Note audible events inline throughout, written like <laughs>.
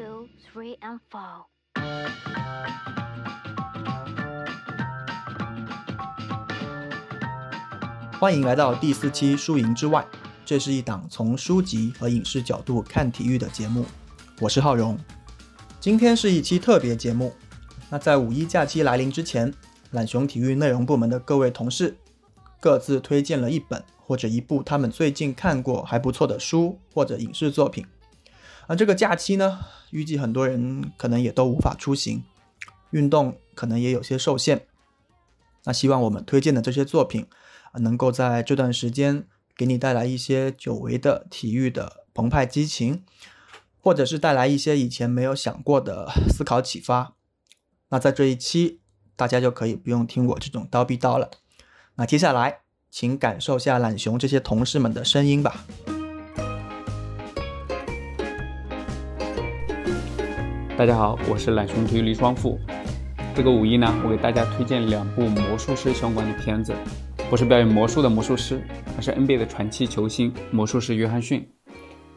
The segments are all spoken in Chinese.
two, three, and four. <laughs> 欢迎来到第四期《输赢之外》，这是一档从书籍和影视角度看体育的节目。我是浩荣，今天是一期特别节目。那在五一假期来临之前，懒熊体育内容部门的各位同事各自推荐了一本或者一部他们最近看过还不错的书或者影视作品。而这个假期呢，预计很多人可能也都无法出行，运动可能也有些受限。那希望我们推荐的这些作品啊，能够在这段时间给你带来一些久违的体育的澎湃激情，或者是带来一些以前没有想过的思考启发。那在这一期，大家就可以不用听我这种叨逼叨了。那接下来，请感受下懒熊这些同事们的声音吧。大家好，我是懒熊体育李双富。这个五一呢，我给大家推荐两部魔术师相关的片子，不是表演魔术的魔术师，而是 NBA 的传奇球星魔术师约翰逊。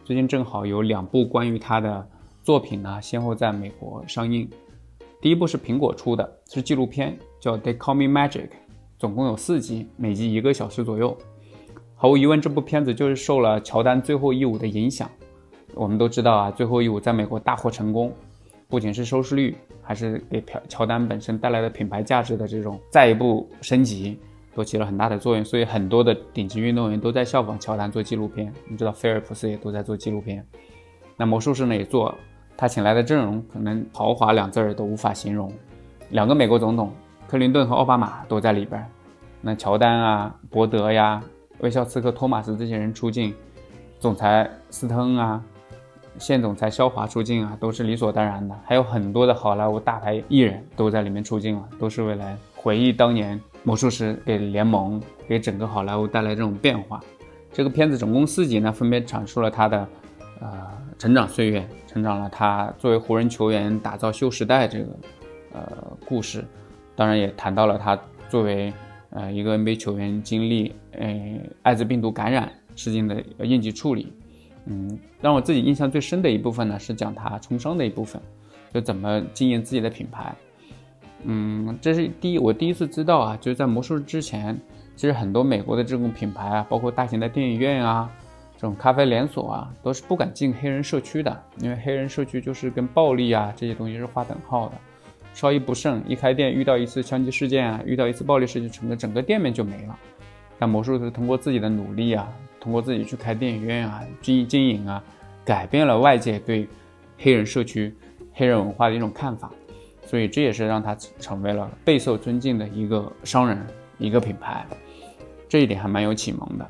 最近正好有两部关于他的作品呢，先后在美国上映。第一部是苹果出的，是纪录片，叫《They Call Me Magic》，总共有四集，每集一个小时左右。毫无疑问，这部片子就是受了乔丹最后一舞的影响。我们都知道啊，最后一舞在美国大获成功。不仅是收视率，还是给乔乔丹本身带来的品牌价值的这种再一步升级，都起了很大的作用。所以很多的顶级运动员都在效仿乔丹做纪录片。你知道菲尔普斯也都在做纪录片，那魔术师呢也做。他请来的阵容可能豪华两字儿都无法形容。两个美国总统，克林顿和奥巴马都在里边。那乔丹啊、伯德呀、威肖斯和托马斯这些人出镜，总裁斯特恩啊。现总裁肖华出镜啊，都是理所当然的。还有很多的好莱坞大牌艺人都在里面出镜了，都是为了回忆当年魔术师给联盟、给整个好莱坞带来这种变化。这个片子总共四集呢，分别阐述了他的呃成长岁月，成长了他作为湖人球员打造秀时代这个呃故事，当然也谈到了他作为呃一个 NBA 球员经历呃艾滋病毒感染事件的应急处理。嗯，让我自己印象最深的一部分呢，是讲他从商的一部分，就怎么经营自己的品牌。嗯，这是第一，我第一次知道啊，就是在魔术之前，其实很多美国的这种品牌啊，包括大型的电影院啊，这种咖啡连锁啊，都是不敢进黑人社区的，因为黑人社区就是跟暴力啊这些东西是划等号的，稍一不慎，一开店遇到一次枪击事件啊，遇到一次暴力事件，整个整个店面就没了。但魔术是通过自己的努力啊。通过自己去开电影院啊，经经营啊，改变了外界对黑人社区、黑人文化的一种看法，所以这也是让他成为了备受尊敬的一个商人、一个品牌，这一点还蛮有启蒙的。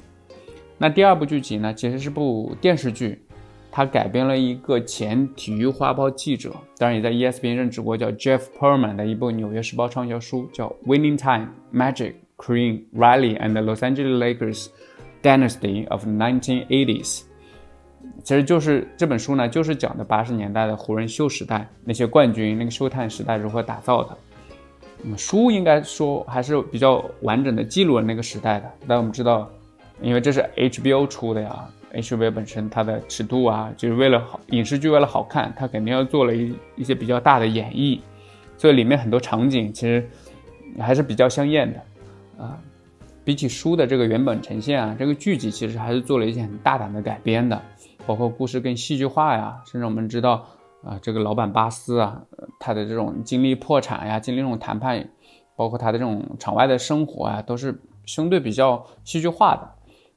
那第二部剧集呢，其实是部电视剧，它改编了一个前体育花报记者，当然也在 ESPN 任职过，叫 Jeff Perlman 的一部《纽约时报》畅销书，叫《Winning Time: Magic, Kareem, Riley and the Los Angeles Lakers》。Dynasty of 1980s，其实就是这本书呢，就是讲的八十年代的湖人秀时代那些冠军，那个秀探时代如何打造的。嗯，书应该说还是比较完整的记录了那个时代的。但我们知道，因为这是 HBO 出的呀，HBO 本身它的尺度啊，就是为了好影视剧为了好看，它肯定要做了一一些比较大的演绎，所以里面很多场景其实还是比较香艳的啊。比起书的这个原本呈现啊，这个剧集其实还是做了一些很大胆的改编的，包括故事更戏剧化呀，甚至我们知道啊，这个老板巴斯啊，他的这种经历破产呀，经历这种谈判，包括他的这种场外的生活啊，都是相对比较戏剧化的。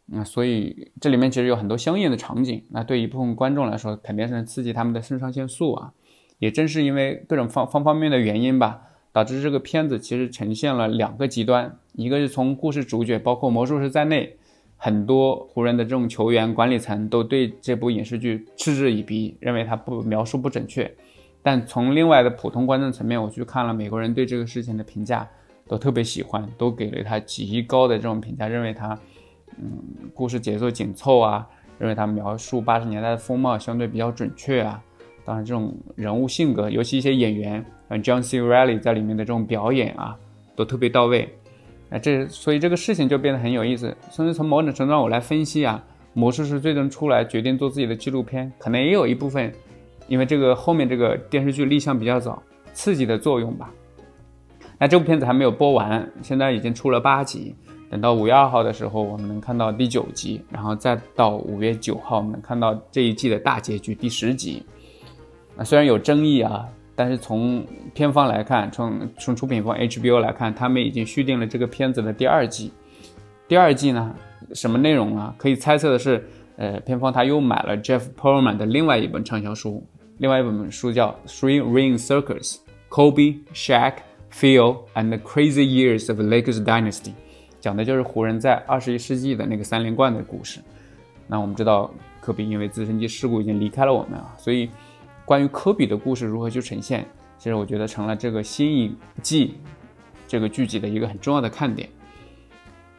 那所以这里面其实有很多相应的场景，那对一部分观众来说，肯定是刺激他们的肾上腺素啊。也正是因为各种方方方面的原因吧。导致这个片子其实呈现了两个极端，一个是从故事主角，包括魔术师在内，很多湖人的这种球员、管理层都对这部影视剧嗤之以鼻，认为它不描述不准确。但从另外的普通观众层面，我去看了美国人对这个事情的评价，都特别喜欢，都给了他极高的这种评价，认为他，嗯，故事节奏紧凑啊，认为他描述八十年代的风貌相对比较准确啊。当然，这种人物性格，尤其一些演员。嗯，John C. Reilly 在里面的这种表演啊，都特别到位。啊，这所以这个事情就变得很有意思。甚至从某种程度上，我来分析啊，魔术师最终出来决定做自己的纪录片，可能也有一部分因为这个后面这个电视剧立项比较早，刺激的作用吧。那这部片子还没有播完，现在已经出了八集。等到五月二号的时候，我们能看到第九集，然后再到五月九号，我们能看到这一季的大结局第十集。啊，虽然有争议啊，但是从片方来看，从从出品方 HBO 来看，他们已经续订了这个片子的第二季。第二季呢，什么内容啊？可以猜测的是，呃，片方他又买了 Jeff Perlman 的另外一本畅销书，另外一本书叫《Three Ring Circus: Kobe, Shaq, Phil and the Crazy Years of Lakers Dynasty》。讲的就是湖人在二十一世纪的那个三连冠的故事。那我们知道，科比因为直升机事故已经离开了我们啊，所以关于科比的故事如何去呈现，其实我觉得成了这个新一季这个剧集的一个很重要的看点。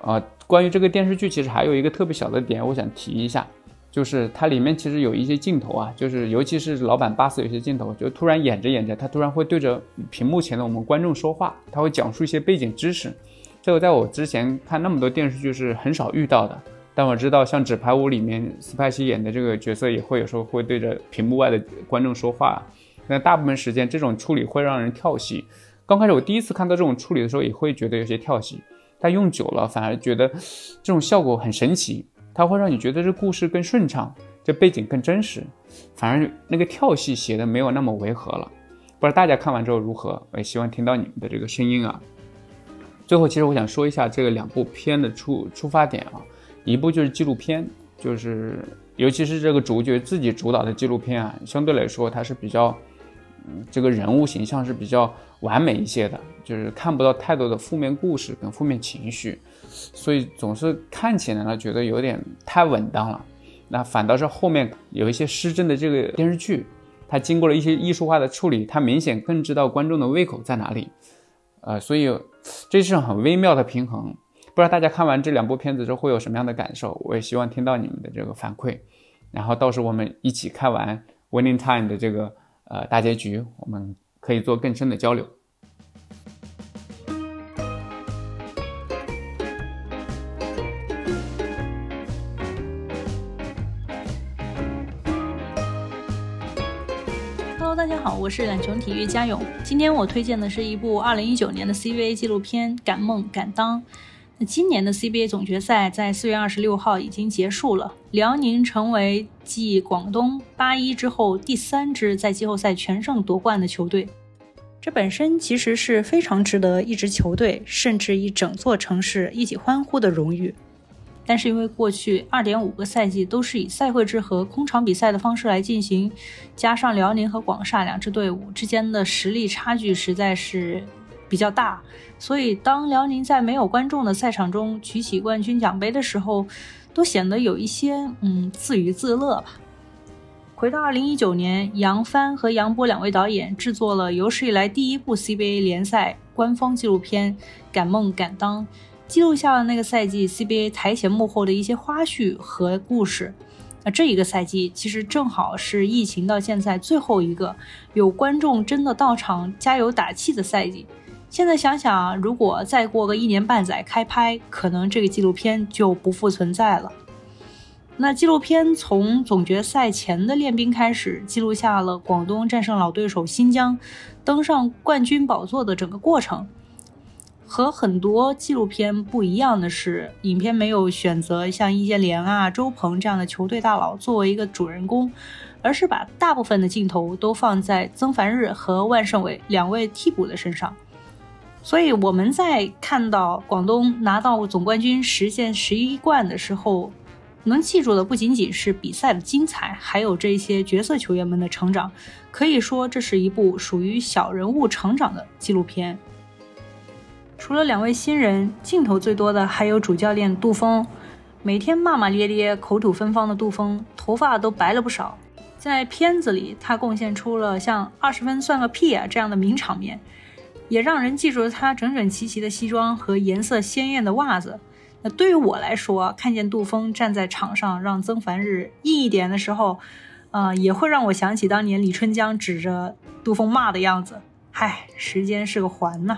啊，关于这个电视剧，其实还有一个特别小的点，我想提一下，就是它里面其实有一些镜头啊，就是尤其是老板巴斯有些镜头，就突然演着演着，他突然会对着屏幕前的我们观众说话，他会讲述一些背景知识。这个在我之前看那么多电视剧是很少遇到的，但我知道像《纸牌屋》里面斯派西演的这个角色也会有时候会对着屏幕外的观众说话。那大部分时间这种处理会让人跳戏。刚开始我第一次看到这种处理的时候也会觉得有些跳戏，但用久了反而觉得这种效果很神奇，它会让你觉得这故事更顺畅，这背景更真实，反而那个跳戏写的没有那么违和了。不知道大家看完之后如何？我也希望听到你们的这个声音啊。最后，其实我想说一下这个两部片的出出发点啊，一部就是纪录片，就是尤其是这个主角自己主导的纪录片啊，相对来说它是比较，嗯，这个人物形象是比较完美一些的，就是看不到太多的负面故事跟负面情绪，所以总是看起来呢觉得有点太稳当了。那反倒是后面有一些失真的这个电视剧，它经过了一些艺术化的处理，它明显更知道观众的胃口在哪里。呃，所以这是很微妙的平衡，不知道大家看完这两部片子之后会有什么样的感受？我也希望听到你们的这个反馈，然后到时候我们一起看完《Winning Time》的这个呃大结局，我们可以做更深的交流。哈喽，大家好我是懒熊体育嘉勇，今天我推荐的是一部2019年的 CBA 纪录片《敢梦敢当》。那今年的 CBA 总决赛在4月26号已经结束了，辽宁成为继广东八一之后第三支在季后赛全胜夺冠的球队。这本身其实是非常值得一支球队，甚至一整座城市一起欢呼的荣誉。但是因为过去二点五个赛季都是以赛会制和空场比赛的方式来进行，加上辽宁和广厦两支队伍之间的实力差距实在是比较大，所以当辽宁在没有观众的赛场中举起冠军奖杯的时候，都显得有一些嗯自娱自乐吧。回到二零一九年，杨帆和杨波两位导演制作了有史以来第一部 CBA 联赛官方纪录片《敢梦敢当》。记录下了那个赛季 CBA 台前幕后的一些花絮和故事。那这一个赛季其实正好是疫情到现在最后一个有观众真的到场加油打气的赛季。现在想想，如果再过个一年半载开拍，可能这个纪录片就不复存在了。那纪录片从总决赛前的练兵开始，记录下了广东战胜老对手新疆，登上冠军宝座的整个过程。和很多纪录片不一样的是，影片没有选择像易建联啊、周鹏这样的球队大佬作为一个主人公，而是把大部分的镜头都放在曾凡日和万胜伟两位替补的身上。所以我们在看到广东拿到总冠军、实现十一冠的时候，能记住的不仅仅是比赛的精彩，还有这些角色球员们的成长。可以说，这是一部属于小人物成长的纪录片。除了两位新人，镜头最多的还有主教练杜峰。每天骂骂咧咧、口吐芬芳的杜峰，头发都白了不少。在片子里，他贡献出了像“二十分算个屁啊”这样的名场面，也让人记住了他整整齐齐的西装和颜色鲜艳的袜子。那对于我来说，看见杜峰站在场上让曾凡日硬一点的时候，呃，也会让我想起当年李春江指着杜峰骂的样子。嗨，时间是个环呐。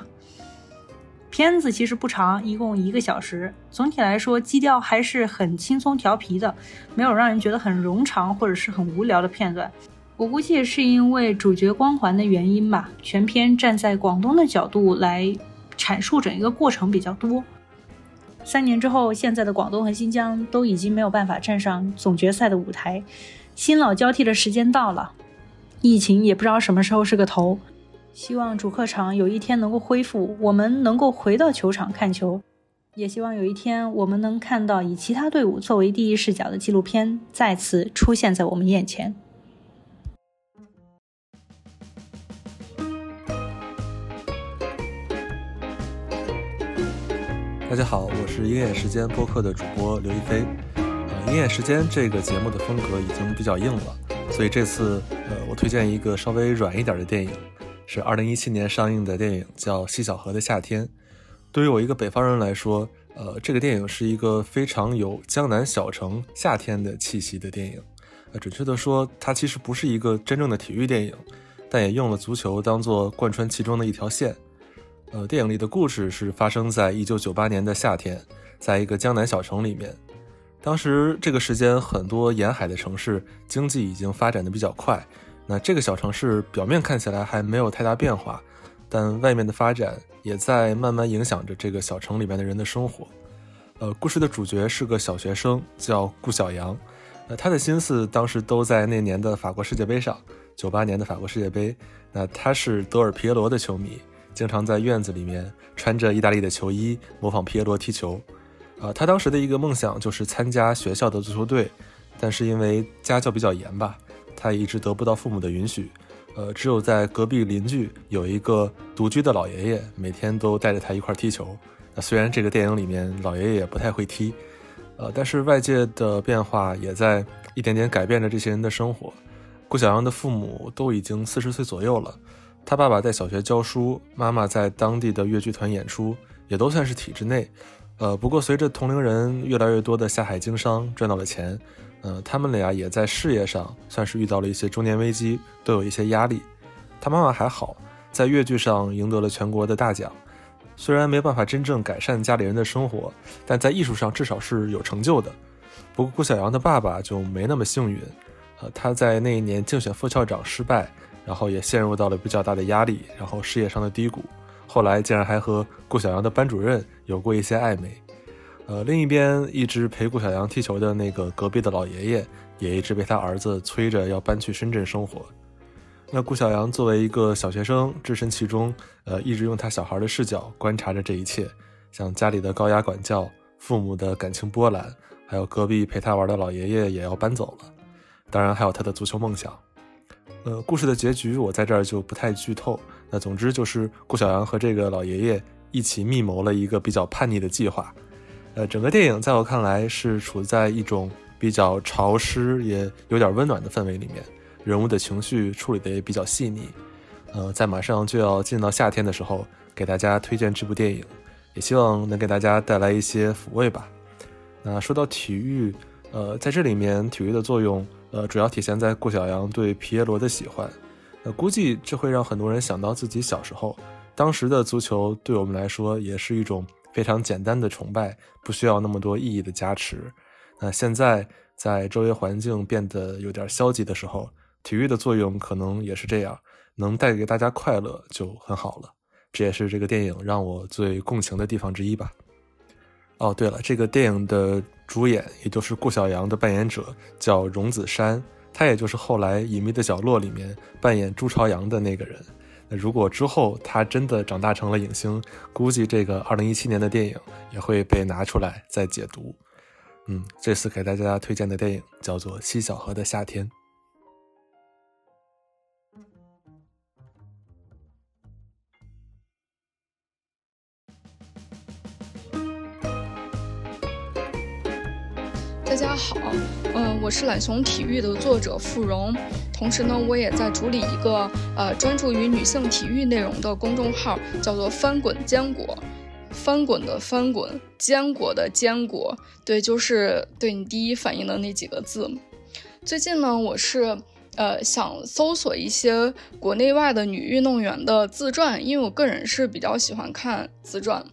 片子其实不长，一共一个小时。总体来说，基调还是很轻松调皮的，没有让人觉得很冗长或者是很无聊的片段。我估计是因为主角光环的原因吧，全片站在广东的角度来阐述整一个过程比较多。三年之后，现在的广东和新疆都已经没有办法站上总决赛的舞台，新老交替的时间到了，疫情也不知道什么时候是个头。希望主客场有一天能够恢复，我们能够回到球场看球，也希望有一天我们能看到以其他队伍作为第一视角的纪录片再次出现在我们眼前。大家好，我是鹰眼时间播客的主播刘亦菲。呃，鹰眼时间这个节目的风格已经比较硬了，所以这次呃，我推荐一个稍微软一点的电影，是二零一七年上映的电影，叫《西小河的夏天》。对于我一个北方人来说，呃，这个电影是一个非常有江南小城夏天的气息的电影。呃，准确的说，它其实不是一个真正的体育电影，但也用了足球当做贯穿其中的一条线。呃，电影里的故事是发生在一九九八年的夏天，在一个江南小城里面。当时这个时间，很多沿海的城市经济已经发展的比较快。那这个小城市表面看起来还没有太大变化，但外面的发展也在慢慢影响着这个小城里面的人的生活。呃，故事的主角是个小学生，叫顾晓阳。那他的心思当时都在那年的法国世界杯上，九八年的法国世界杯。那他是德尔皮耶罗的球迷。经常在院子里面穿着意大利的球衣模仿皮耶罗踢球，啊，他当时的一个梦想就是参加学校的足球队，但是因为家教比较严吧，他一直得不到父母的允许，呃，只有在隔壁邻居有一个独居的老爷爷，每天都带着他一块踢球。那虽然这个电影里面老爷爷也不太会踢，呃，但是外界的变化也在一点点改变着这些人的生活。顾小阳的父母都已经四十岁左右了。他爸爸在小学教书，妈妈在当地的越剧团演出，也都算是体制内。呃，不过随着同龄人越来越多的下海经商，赚到了钱，呃，他们俩也在事业上算是遇到了一些中年危机，都有一些压力。他妈妈还好，在越剧上赢得了全国的大奖，虽然没办法真正改善家里人的生活，但在艺术上至少是有成就的。不过顾小阳的爸爸就没那么幸运，呃，他在那一年竞选副校长失败。然后也陷入到了比较大的压力，然后事业上的低谷，后来竟然还和顾小阳的班主任有过一些暧昧。呃，另一边一直陪顾小阳踢球的那个隔壁的老爷爷，也一直被他儿子催着要搬去深圳生活。那顾小阳作为一个小学生，置身其中，呃，一直用他小孩的视角观察着这一切，像家里的高压管教、父母的感情波澜，还有隔壁陪他玩的老爷爷也要搬走了，当然还有他的足球梦想。呃，故事的结局我在这儿就不太剧透。那总之就是顾小阳和这个老爷爷一起密谋了一个比较叛逆的计划。呃，整个电影在我看来是处在一种比较潮湿也有点温暖的氛围里面，人物的情绪处理的也比较细腻。呃，在马上就要进到夏天的时候，给大家推荐这部电影，也希望能给大家带来一些抚慰吧。那说到体育，呃，在这里面体育的作用。呃，主要体现在顾小阳对皮耶罗的喜欢，那估计这会让很多人想到自己小时候，当时的足球对我们来说也是一种非常简单的崇拜，不需要那么多意义的加持。那现在在周围环境变得有点消极的时候，体育的作用可能也是这样，能带给大家快乐就很好了。这也是这个电影让我最共情的地方之一吧。哦，对了，这个电影的主演，也就是顾晓阳的扮演者叫荣梓杉，他也就是后来《隐秘的角落》里面扮演朱朝阳的那个人。那如果之后他真的长大成了影星，估计这个2017年的电影也会被拿出来再解读。嗯，这次给大家推荐的电影叫做《西小河的夏天》。大家好，嗯，我是懒熊体育的作者付荣，同时呢，我也在主理一个呃专注于女性体育内容的公众号，叫做“翻滚坚果”，翻滚的翻滚，坚果的坚果，对，就是对你第一反应的那几个字。最近呢，我是呃想搜索一些国内外的女运动员的自传，因为我个人是比较喜欢看自传。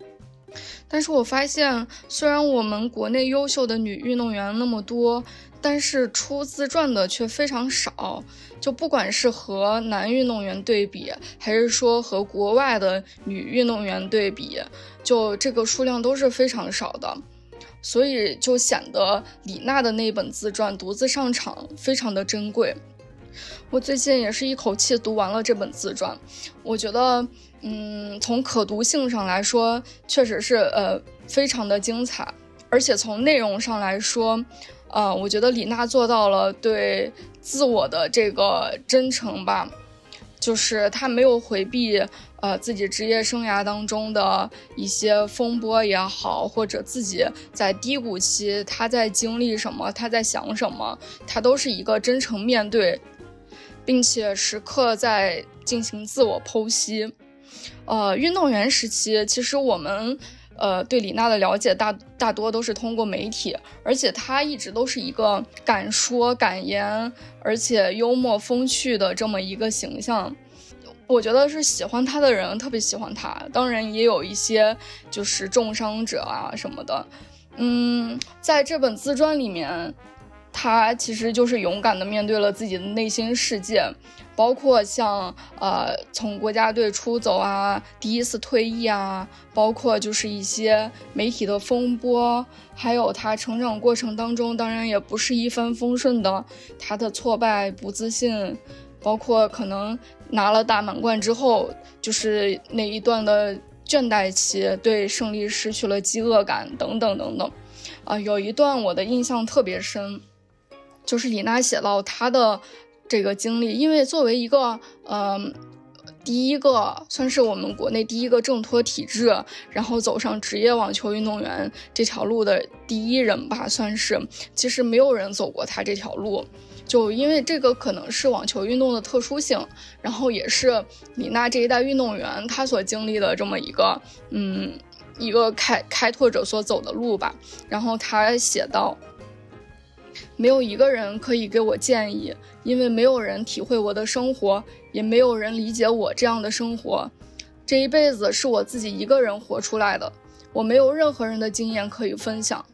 但是我发现，虽然我们国内优秀的女运动员那么多，但是出自传的却非常少。就不管是和男运动员对比，还是说和国外的女运动员对比，就这个数量都是非常少的，所以就显得李娜的那本自传独自上场非常的珍贵。我最近也是一口气读完了这本自传，我觉得，嗯，从可读性上来说，确实是呃非常的精彩，而且从内容上来说，呃，我觉得李娜做到了对自我的这个真诚吧，就是她没有回避呃自己职业生涯当中的一些风波也好，或者自己在低谷期她在经历什么，她在想什么，她都是一个真诚面对。并且时刻在进行自我剖析。呃，运动员时期，其实我们呃对李娜的了解大大多都是通过媒体，而且她一直都是一个敢说敢言，而且幽默风趣的这么一个形象。我觉得是喜欢她的人特别喜欢她，当然也有一些就是重伤者啊什么的。嗯，在这本自传里面。他其实就是勇敢的面对了自己的内心世界，包括像呃从国家队出走啊，第一次退役啊，包括就是一些媒体的风波，还有他成长过程当中，当然也不是一帆风顺的，他的挫败、不自信，包括可能拿了大满贯之后，就是那一段的倦怠期，对胜利失去了饥饿感等等等等，啊，有一段我的印象特别深。就是李娜写到她的这个经历，因为作为一个呃第一个算是我们国内第一个挣脱体制，然后走上职业网球运动员这条路的第一人吧，算是。其实没有人走过她这条路，就因为这个可能是网球运动的特殊性，然后也是李娜这一代运动员她所经历的这么一个嗯一个开开拓者所走的路吧，然后她写到。没有一个人可以给我建议，因为没有人体会我的生活，也没有人理解我这样的生活。这一辈子是我自己一个人活出来的，我没有任何人的经验可以分享。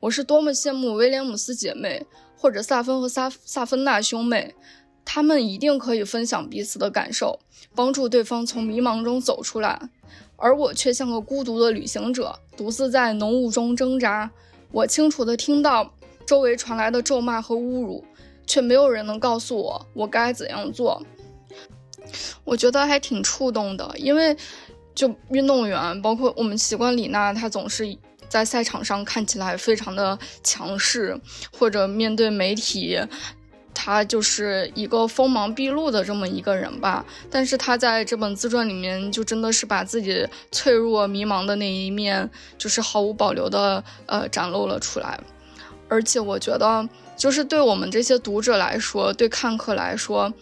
我是多么羡慕威廉姆斯姐妹，或者萨芬和萨萨芬娜兄妹，他们一定可以分享彼此的感受，帮助对方从迷茫中走出来。而我却像个孤独的旅行者，独自在浓雾中挣扎。我清楚地听到。周围传来的咒骂和侮辱，却没有人能告诉我我该怎样做。我觉得还挺触动的，因为就运动员，包括我们习惯李娜，她总是在赛场上看起来非常的强势，或者面对媒体，她就是一个锋芒毕露的这么一个人吧。但是她在这本自传里面，就真的是把自己脆弱、迷茫的那一面，就是毫无保留的呃展露了出来。而且我觉得，就是对我们这些读者来说，对看客来说，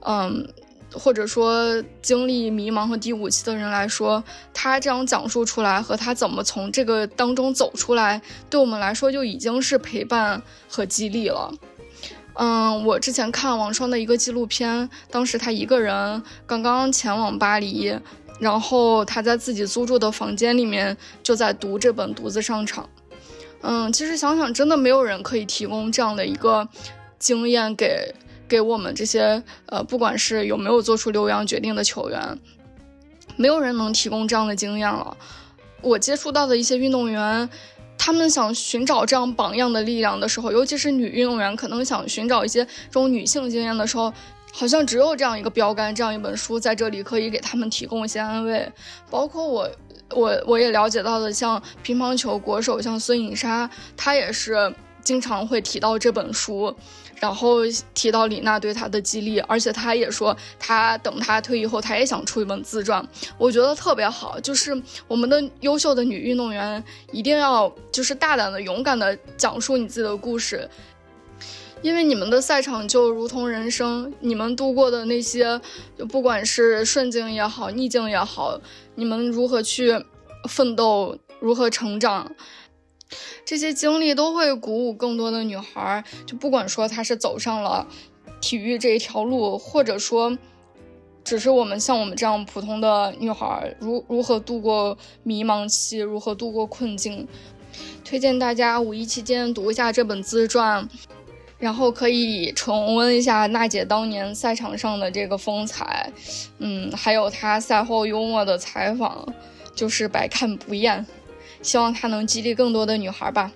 嗯，或者说经历迷茫和低谷期的人来说，他这样讲述出来和他怎么从这个当中走出来，对我们来说就已经是陪伴和激励了。嗯，我之前看王双的一个纪录片，当时他一个人刚刚前往巴黎，然后他在自己租住的房间里面就在读这本《独自上场》。嗯，其实想想，真的没有人可以提供这样的一个经验给给我们这些呃，不管是有没有做出留洋决定的球员，没有人能提供这样的经验了。我接触到的一些运动员，他们想寻找这样榜样的力量的时候，尤其是女运动员，可能想寻找一些这种女性经验的时候，好像只有这样一个标杆，这样一本书在这里可以给他们提供一些安慰，包括我。我我也了解到的，像乒乓球国手，像孙颖莎，她也是经常会提到这本书，然后提到李娜对她的激励，而且她也说，她等她退役后，她也想出一本自传，我觉得特别好。就是我们的优秀的女运动员一定要就是大胆的、勇敢的讲述你自己的故事。因为你们的赛场就如同人生，你们度过的那些，就不管是顺境也好，逆境也好，你们如何去奋斗，如何成长，这些经历都会鼓舞更多的女孩。就不管说她是走上了体育这一条路，或者说，只是我们像我们这样普通的女孩，如如何度过迷茫期，如何度过困境，推荐大家五一期间读一下这本自传。然后可以重温一下娜姐当年赛场上的这个风采，嗯，还有她赛后幽默的采访，就是百看不厌。希望她能激励更多的女孩吧。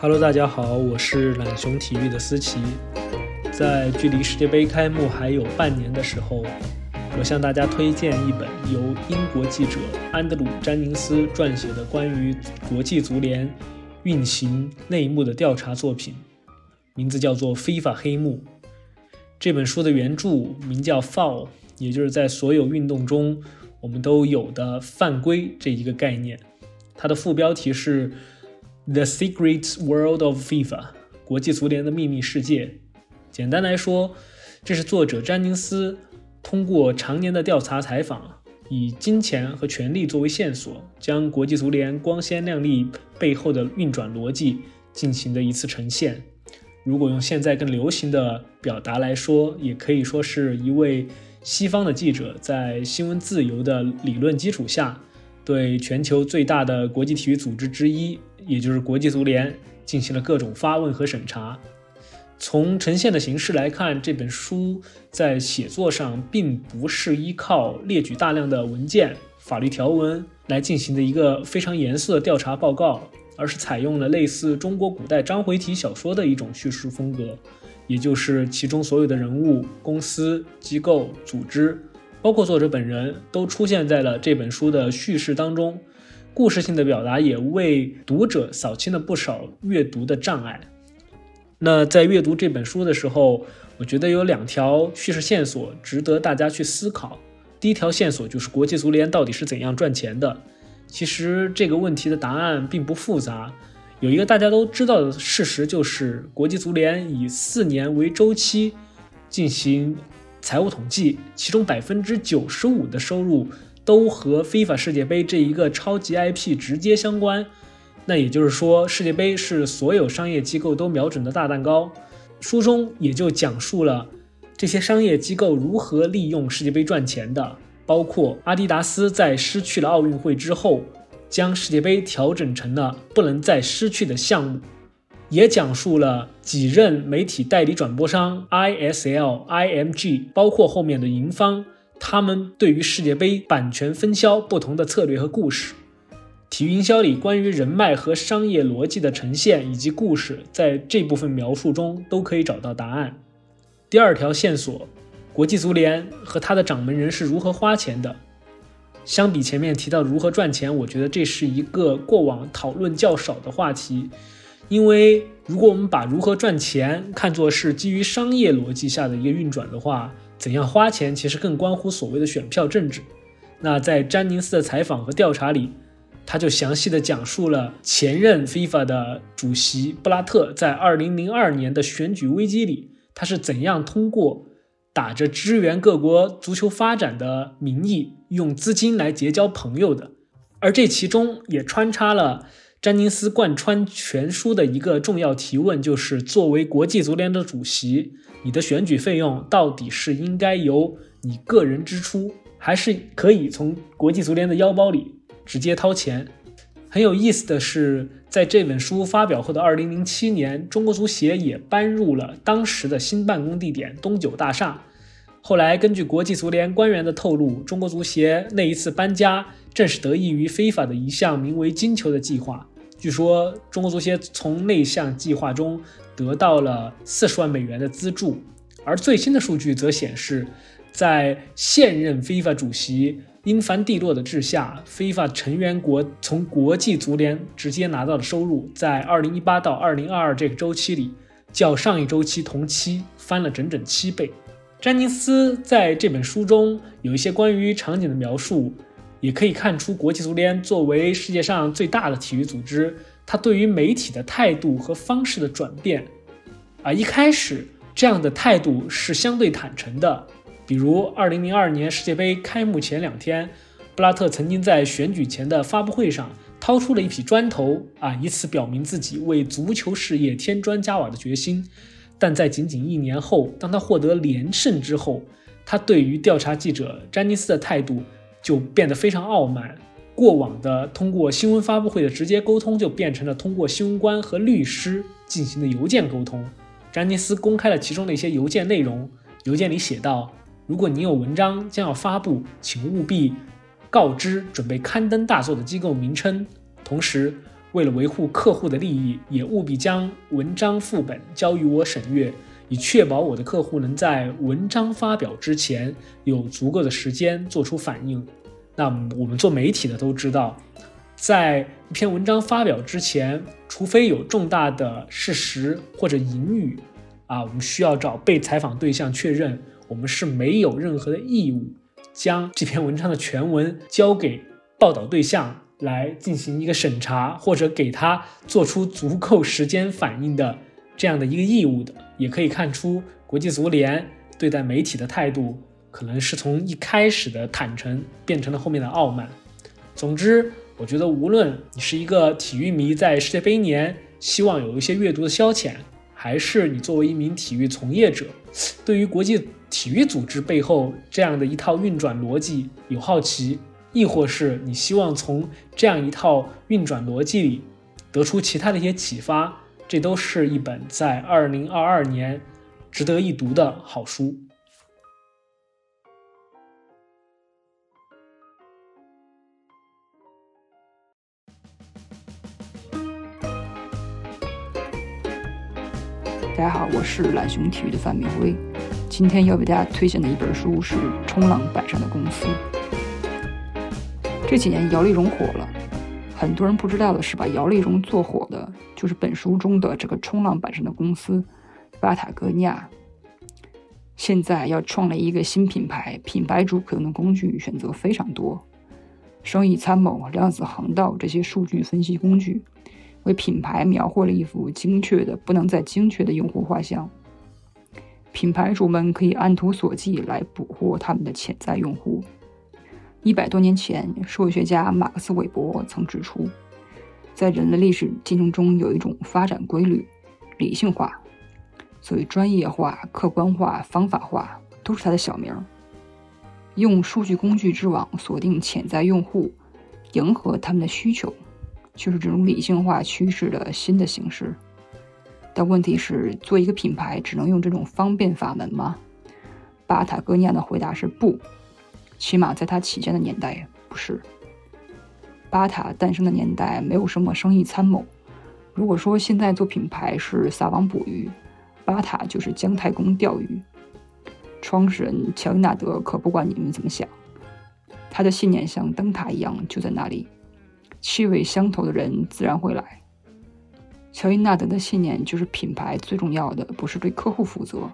Hello，大家好，我是懒熊体育的思琪。在距离世界杯开幕还有半年的时候，我向大家推荐一本由英国记者安德鲁·詹宁斯撰写的关于国际足联运行内幕的调查作品，名字叫做《FIFA 黑幕》。这本书的原著名叫 “Foul”，也就是在所有运动中我们都有的犯规这一个概念。它的副标题是。The Secret World of FIFA，国际足联的秘密世界。简单来说，这是作者詹宁斯通过常年的调查采访，以金钱和权力作为线索，将国际足联光鲜亮丽背后的运转逻辑进行的一次呈现。如果用现在更流行的表达来说，也可以说是一位西方的记者在新闻自由的理论基础下，对全球最大的国际体育组织之一。也就是国际足联进行了各种发问和审查。从呈现的形式来看，这本书在写作上并不是依靠列举大量的文件、法律条文来进行的一个非常严肃的调查报告，而是采用了类似中国古代章回体小说的一种叙事风格，也就是其中所有的人物、公司、机构、组织，包括作者本人都出现在了这本书的叙事当中。故事性的表达也为读者扫清了不少阅读的障碍。那在阅读这本书的时候，我觉得有两条叙事线索值得大家去思考。第一条线索就是国际足联到底是怎样赚钱的？其实这个问题的答案并不复杂，有一个大家都知道的事实，就是国际足联以四年为周期进行财务统计，其中百分之九十五的收入。都和非法世界杯这一个超级 IP 直接相关，那也就是说，世界杯是所有商业机构都瞄准的大蛋糕。书中也就讲述了这些商业机构如何利用世界杯赚钱的，包括阿迪达斯在失去了奥运会之后，将世界杯调整成了不能再失去的项目，也讲述了几任媒体代理转播商 ISL、IMG，包括后面的银方。他们对于世界杯版权分销不同的策略和故事，体育营销里关于人脉和商业逻辑的呈现以及故事，在这部分描述中都可以找到答案。第二条线索，国际足联和他的掌门人是如何花钱的？相比前面提到如何赚钱，我觉得这是一个过往讨论较少的话题，因为如果我们把如何赚钱看作是基于商业逻辑下的一个运转的话。怎样花钱，其实更关乎所谓的选票政治。那在詹宁斯的采访和调查里，他就详细的讲述了前任 FIFA 的主席布拉特在2002年的选举危机里，他是怎样通过打着支援各国足球发展的名义，用资金来结交朋友的。而这其中也穿插了詹宁斯贯穿全书的一个重要提问，就是作为国际足联的主席。你的选举费用到底是应该由你个人支出，还是可以从国际足联的腰包里直接掏钱？很有意思的是，在这本书发表后的2007年，中国足协也搬入了当时的新办公地点东九大厦。后来，根据国际足联官员的透露，中国足协那一次搬家正是得益于非法的一项名为“金球”的计划。据说，中国足协从那项计划中。得到了四十万美元的资助，而最新的数据则显示，在现任 FIFA 主席英凡蒂诺的治下，FIFA 成员国从国际足联直接拿到的收入，在2018到2022这个周期里，较上一周期同期翻了整整七倍。詹尼斯在这本书中有一些关于场景的描述，也可以看出国际足联作为世界上最大的体育组织。他对于媒体的态度和方式的转变，啊，一开始这样的态度是相对坦诚的。比如，二零零二年世界杯开幕前两天，布拉特曾经在选举前的发布会上掏出了一匹砖头，啊，以此表明自己为足球事业添砖加瓦的决心。但在仅仅一年后，当他获得连胜之后，他对于调查记者詹尼斯的态度就变得非常傲慢。过往的通过新闻发布会的直接沟通，就变成了通过新闻官和律师进行的邮件沟通。詹尼斯公开了其中的一些邮件内容，邮件里写道：“如果你有文章将要发布，请务必告知准备刊登大作的机构名称。同时，为了维护客户的利益，也务必将文章副本交予我审阅，以确保我的客户能在文章发表之前有足够的时间做出反应。”那我们做媒体的都知道，在一篇文章发表之前，除非有重大的事实或者隐语，啊，我们需要找被采访对象确认，我们是没有任何的义务将这篇文章的全文交给报道对象来进行一个审查，或者给他做出足够时间反应的这样的一个义务的。也可以看出，国际足联对待媒体的态度。可能是从一开始的坦诚变成了后面的傲慢。总之，我觉得无论你是一个体育迷，在世界杯年希望有一些阅读的消遣，还是你作为一名体育从业者，对于国际体育组织背后这样的一套运转逻辑有好奇，亦或是你希望从这样一套运转逻辑里得出其他的一些启发，这都是一本在二零二二年值得一读的好书。大家好，我是懒熊体育的范明辉。今天要为大家推荐的一本书是《冲浪板上的公司》。这几年姚丽蓉火了，很多人不知道的是，把姚丽蓉做火的就是本书中的这个冲浪板上的公司——巴塔哥尼亚。现在要创立一个新品牌，品牌主可用的工具选择非常多：生意参谋、量子航道这些数据分析工具。为品牌描绘了一幅精确的不能再精确的用户画像。品牌主们可以按图索骥来捕获他们的潜在用户。一百多年前，社会学家马克思韦伯曾指出，在人类历史进程中有一种发展规律：理性化。所谓专业化、客观化、方法化，都是它的小名。用数据工具之网锁定潜在用户，迎合他们的需求。就是这种理性化趋势的新的形式，但问题是，做一个品牌只能用这种方便法门吗？巴塔哥尼亚的回答是不，起码在他起家的年代不是。巴塔诞生的年代没有什么生意参谋。如果说现在做品牌是撒网捕鱼，巴塔就是姜太公钓鱼。创始人乔伊纳德可不管你们怎么想，他的信念像灯塔一样就在那里。气味相投的人自然会来。乔伊纳德的信念就是品牌最重要的不是对客户负责，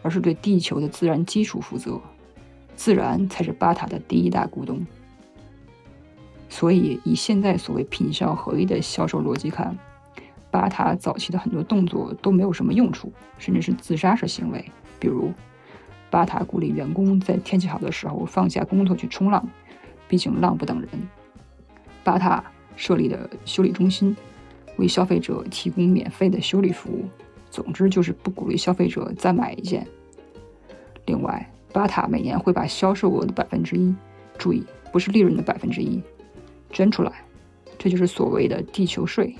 而是对地球的自然基础负责。自然才是巴塔的第一大股东。所以，以现在所谓品效合一的销售逻辑看，巴塔早期的很多动作都没有什么用处，甚至是自杀式行为。比如，巴塔鼓励员工在天气好的时候放下工作去冲浪，毕竟浪不等人。巴塔设立的修理中心，为消费者提供免费的修理服务。总之就是不鼓励消费者再买一件。另外，巴塔每年会把销售额的百分之一，注意不是利润的百分之一，捐出来，这就是所谓的地球税。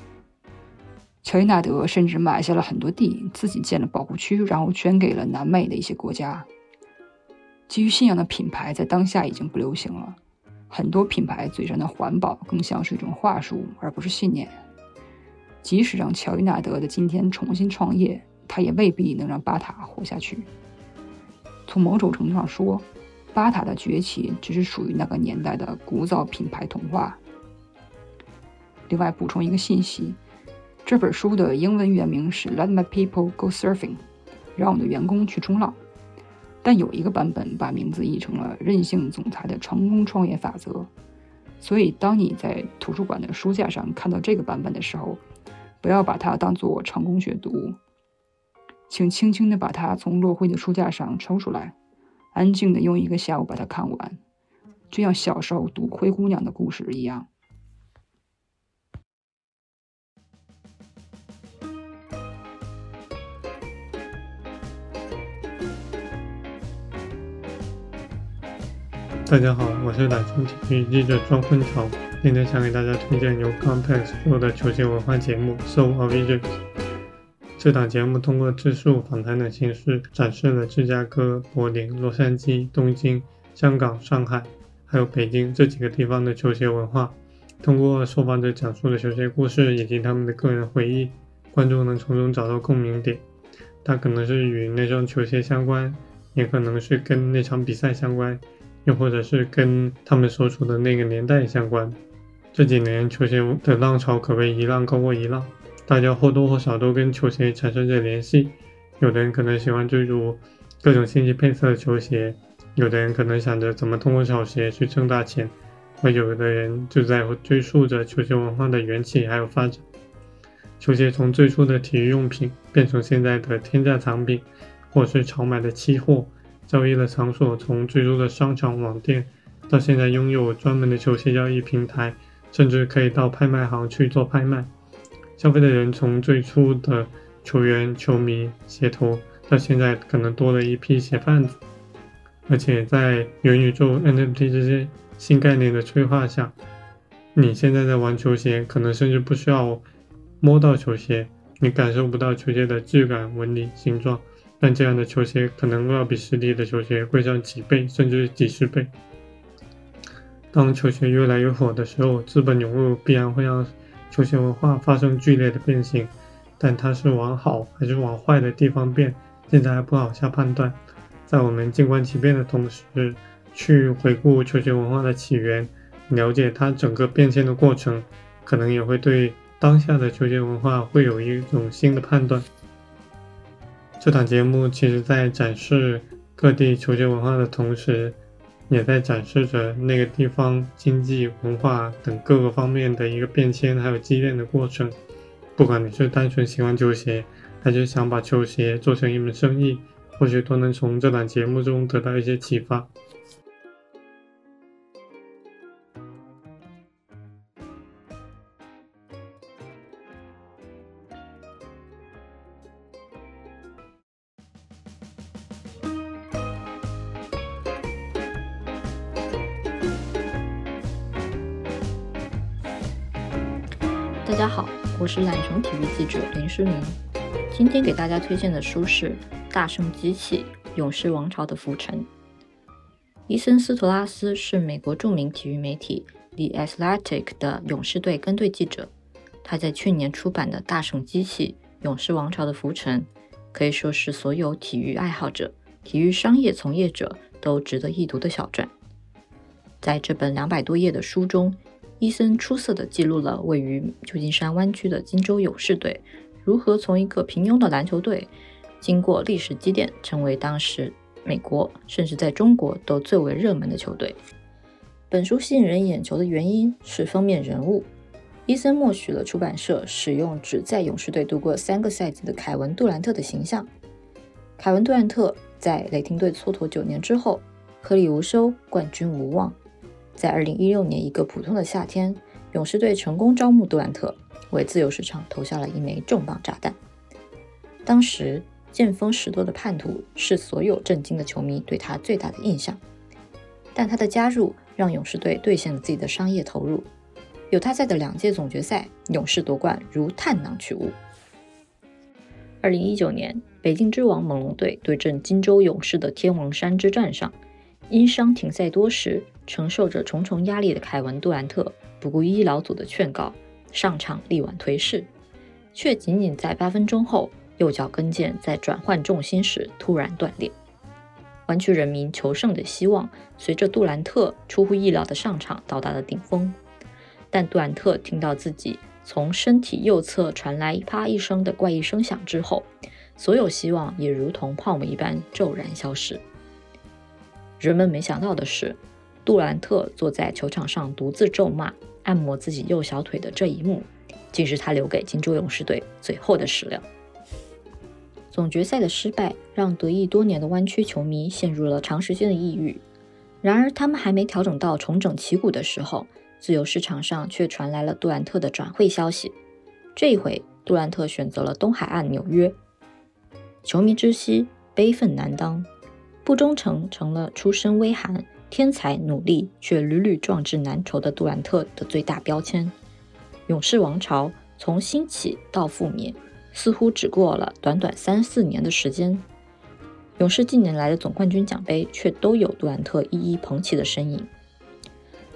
乔伊纳德甚至买下了很多地，自己建了保护区，然后捐给了南美的一些国家。基于信仰的品牌在当下已经不流行了。很多品牌嘴上的环保更像是一种话术，而不是信念。即使让乔伊纳德的今天重新创业，他也未必能让巴塔活下去。从某种程度上说，巴塔的崛起只是属于那个年代的古早品牌童话。另外补充一个信息，这本书的英文原名是《Let My People Go Surfing》，让我的员工去冲浪。但有一个版本把名字译成了“任性总裁的成功创业法则”，所以当你在图书馆的书架上看到这个版本的时候，不要把它当做成功学读，请轻轻地把它从落灰的书架上抽出来，安静地用一个下午把它看完，就像小时候读灰姑娘的故事一样。大家好，我是懒虫体育记者庄坤潮，今天想给大家推荐由 Context 做的球鞋文化节目《Soul of Egypt》。这档节目通过自述访谈的形式，展示了芝加哥、柏林、洛杉矶、东京、香港、上海，还有北京这几个地方的球鞋文化。通过受访者讲述的球鞋故事以及他们的个人回忆，观众能从中找到共鸣点。它可能是与那双球鞋相关，也可能是跟那场比赛相关，又或者是跟他们所处的那个年代相关。这几年球鞋的浪潮可谓一浪高过一浪。大家或多或少都跟球鞋产生着联系，有的人可能喜欢追逐各种新奇配色的球鞋，有的人可能想着怎么通过炒鞋去挣大钱，而有的人就在追溯着球鞋文化的缘起还有发展。球鞋从最初的体育用品变成现在的天价藏品，或是炒买的期货，交易的场所从最初的商场网店，到现在拥有专门的球鞋交易平台，甚至可以到拍卖行去做拍卖。消费的人从最初的球员、球迷、鞋头，到现在可能多了一批鞋贩子，而且在元宇宙、NFT 这些新概念的催化下，你现在在玩球鞋，可能甚至不需要摸到球鞋，你感受不到球鞋的质感、纹理、形状，但这样的球鞋可能要比实体的球鞋贵上几倍，甚至几十倍。当球鞋越来越火的时候，资本涌入必然会让。球鞋文化发生剧烈的变形，但它是往好还是往坏的地方变，现在还不好下判断。在我们静观其变的同时，去回顾球鞋文化的起源，了解它整个变迁的过程，可能也会对当下的球鞋文化会有一种新的判断。这档节目其实在展示各地球鞋文化的同时。也在展示着那个地方经济、文化等各个方面的一个变迁，还有积淀的过程。不管你是单纯喜欢球鞋，还是想把球鞋做成一门生意，或许都能从这档节目中得到一些启发。是懒熊体育记者林诗明。今天给大家推荐的书是《大圣机器：勇士王朝的浮沉》。伊森·斯图拉斯是美国著名体育媒体《The Athletic》的勇士队跟队记者。他在去年出版的《大圣机器：勇士王朝的浮沉》可以说是所有体育爱好者、体育商业从业者都值得一读的小传。在这本两百多页的书中，伊森出色地记录了位于旧金山湾区的金州勇士队如何从一个平庸的篮球队，经过历史积淀，成为当时美国甚至在中国都最为热门的球队。本书吸引人眼球的原因是封面人物，伊森默许了出版社使用只在勇士队度过三个赛季的凯文·杜兰特的形象。凯文·杜兰特在雷霆队蹉跎九年之后，颗粒无收，冠军无望。在二零一六年一个普通的夏天，勇士队成功招募杜兰特，为自由市场投下了一枚重磅炸弹。当时见风使舵的叛徒是所有震惊的球迷对他最大的印象，但他的加入让勇士队兑现了自己的商业投入。有他在的两届总决赛，勇士夺冠如探囊取物。二零一九年，北京之王猛龙队对阵金州勇士的天王山之战上，因伤停赛多时。承受着重重压力的凯文·杜兰特不顾医疗组的劝告，上场力挽颓势，却仅仅在八分钟后，右脚跟腱在转换重心时突然断裂。湾区人民求胜的希望随着杜兰特出乎意料的上场到达了顶峰，但杜兰特听到自己从身体右侧传来啪一声的怪异声响之后，所有希望也如同泡沫一般骤然消失。人们没想到的是。杜兰特坐在球场上独自咒骂、按摩自己右小腿的这一幕，竟是他留给金州勇士队最后的史料。总决赛的失败让得意多年的湾区球迷陷入了长时间的抑郁。然而，他们还没调整到重整旗鼓的时候，自由市场上却传来了杜兰特的转会消息。这一回，杜兰特选择了东海岸纽约。球迷之息，悲愤难当，不忠诚成了出身微寒。天才、努力却屡屡壮志难酬的杜兰特的最大标签。勇士王朝从兴起到覆灭，似乎只过了短短三四年的时间。勇士近年来的总冠军奖杯却都有杜兰特一一捧起的身影。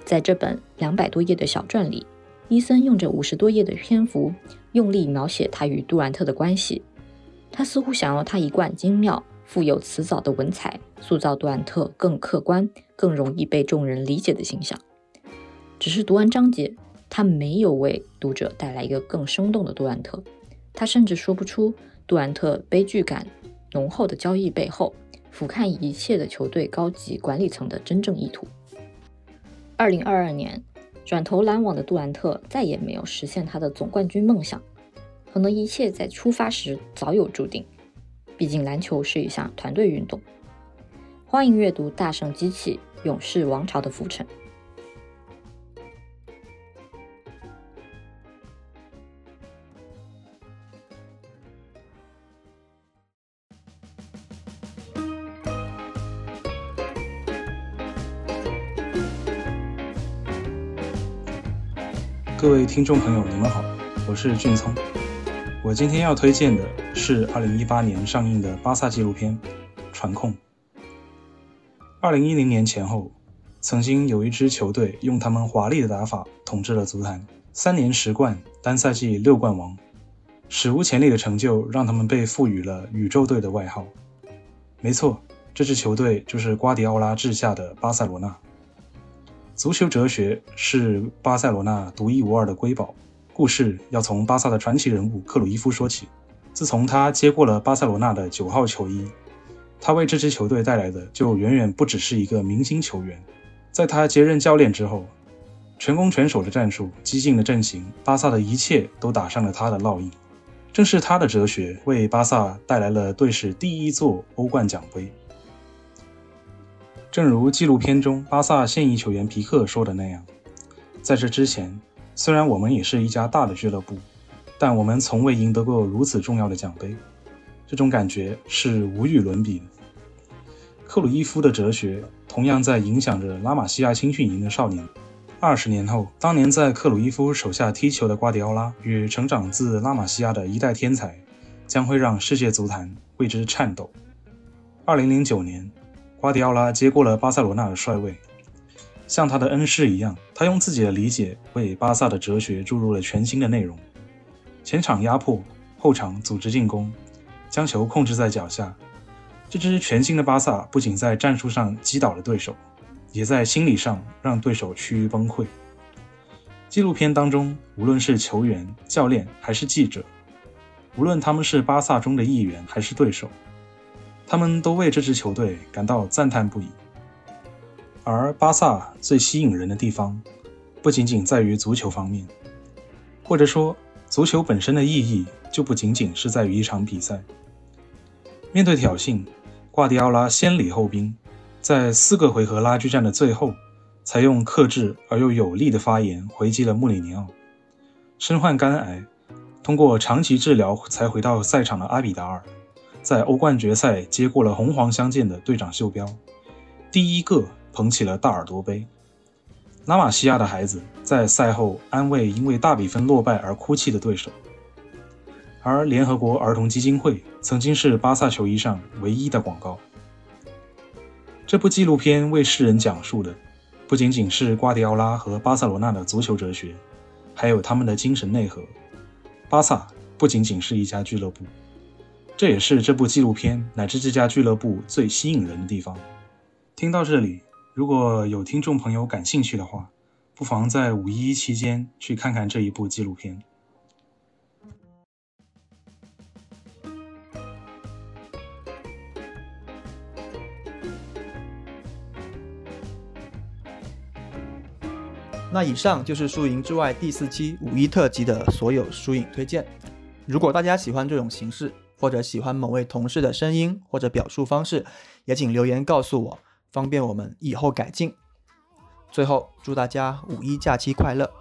在这本两百多页的小传里，伊森用着五十多页的篇幅，用力描写他与杜兰特的关系。他似乎想要他一贯精妙。富有辞藻的文采，塑造杜兰特更客观、更容易被众人理解的形象。只是读完章节，他没有为读者带来一个更生动的杜兰特。他甚至说不出杜兰特悲剧感浓厚的交易背后，俯瞰一切的球队高级管理层的真正意图。二零二二年，转投篮网的杜兰特再也没有实现他的总冠军梦想。可能一切在出发时早有注定。毕竟，篮球是一项团队运动。欢迎阅读《大圣机器：勇士王朝的浮沉》。各位听众朋友，你们好，我是俊聪。我今天要推荐的是2018年上映的巴萨纪录片《传控》。2010年前后，曾经有一支球队用他们华丽的打法统治了足坛，三年十冠，单赛季六冠王，史无前例的成就让他们被赋予了“宇宙队”的外号。没错，这支球队就是瓜迪奥拉治下的巴塞罗那。足球哲学是巴塞罗那独一无二的瑰宝。故事要从巴萨的传奇人物克鲁伊夫说起。自从他接过了巴塞罗那的九号球衣，他为这支球队带来的就远远不只是一个明星球员。在他接任教练之后，全攻全守的战术、激进的阵型，巴萨的一切都打上了他的烙印。正是他的哲学为巴萨带来了队史第一座欧冠奖杯。正如纪录片中巴萨现役球员皮克说的那样，在这之前。虽然我们也是一家大的俱乐部，但我们从未赢得过如此重要的奖杯，这种感觉是无与伦比的。克鲁伊夫的哲学同样在影响着拉玛西亚青训营的少年。二十年后，当年在克鲁伊夫手下踢球的瓜迪奥拉与成长自拉玛西亚的一代天才，将会让世界足坛为之颤抖。二零零九年，瓜迪奥拉接过了巴塞罗那的帅位。像他的恩师一样，他用自己的理解为巴萨的哲学注入了全新的内容。前场压迫，后场组织进攻，将球控制在脚下。这支全新的巴萨不仅在战术上击倒了对手，也在心理上让对手趋于崩溃。纪录片当中，无论是球员、教练还是记者，无论他们是巴萨中的一员还是对手，他们都为这支球队感到赞叹不已。而巴萨最吸引人的地方，不仅仅在于足球方面，或者说，足球本身的意义就不仅仅是在于一场比赛。面对挑衅，瓜迪奥拉先礼后兵，在四个回合拉锯战的最后，采用克制而又有力的发言回击了穆里尼奥。身患肝癌，通过长期治疗才回到赛场的阿比达尔，在欧冠决赛接过了红黄相间的队长袖标，第一个。捧起了大耳朵杯。拉玛西亚的孩子在赛后安慰因为大比分落败而哭泣的对手。而联合国儿童基金会曾经是巴萨球衣上唯一的广告。这部纪录片为世人讲述的不仅仅是瓜迪奥拉和巴塞罗那的足球哲学，还有他们的精神内核。巴萨不仅仅是一家俱乐部，这也是这部纪录片乃至这家俱乐部最吸引人的地方。听到这里。如果有听众朋友感兴趣的话，不妨在五一期间去看看这一部纪录片。那以上就是输赢之外第四期五一特辑的所有输赢推荐。如果大家喜欢这种形式，或者喜欢某位同事的声音或者表述方式，也请留言告诉我。方便我们以后改进。最后，祝大家五一假期快乐！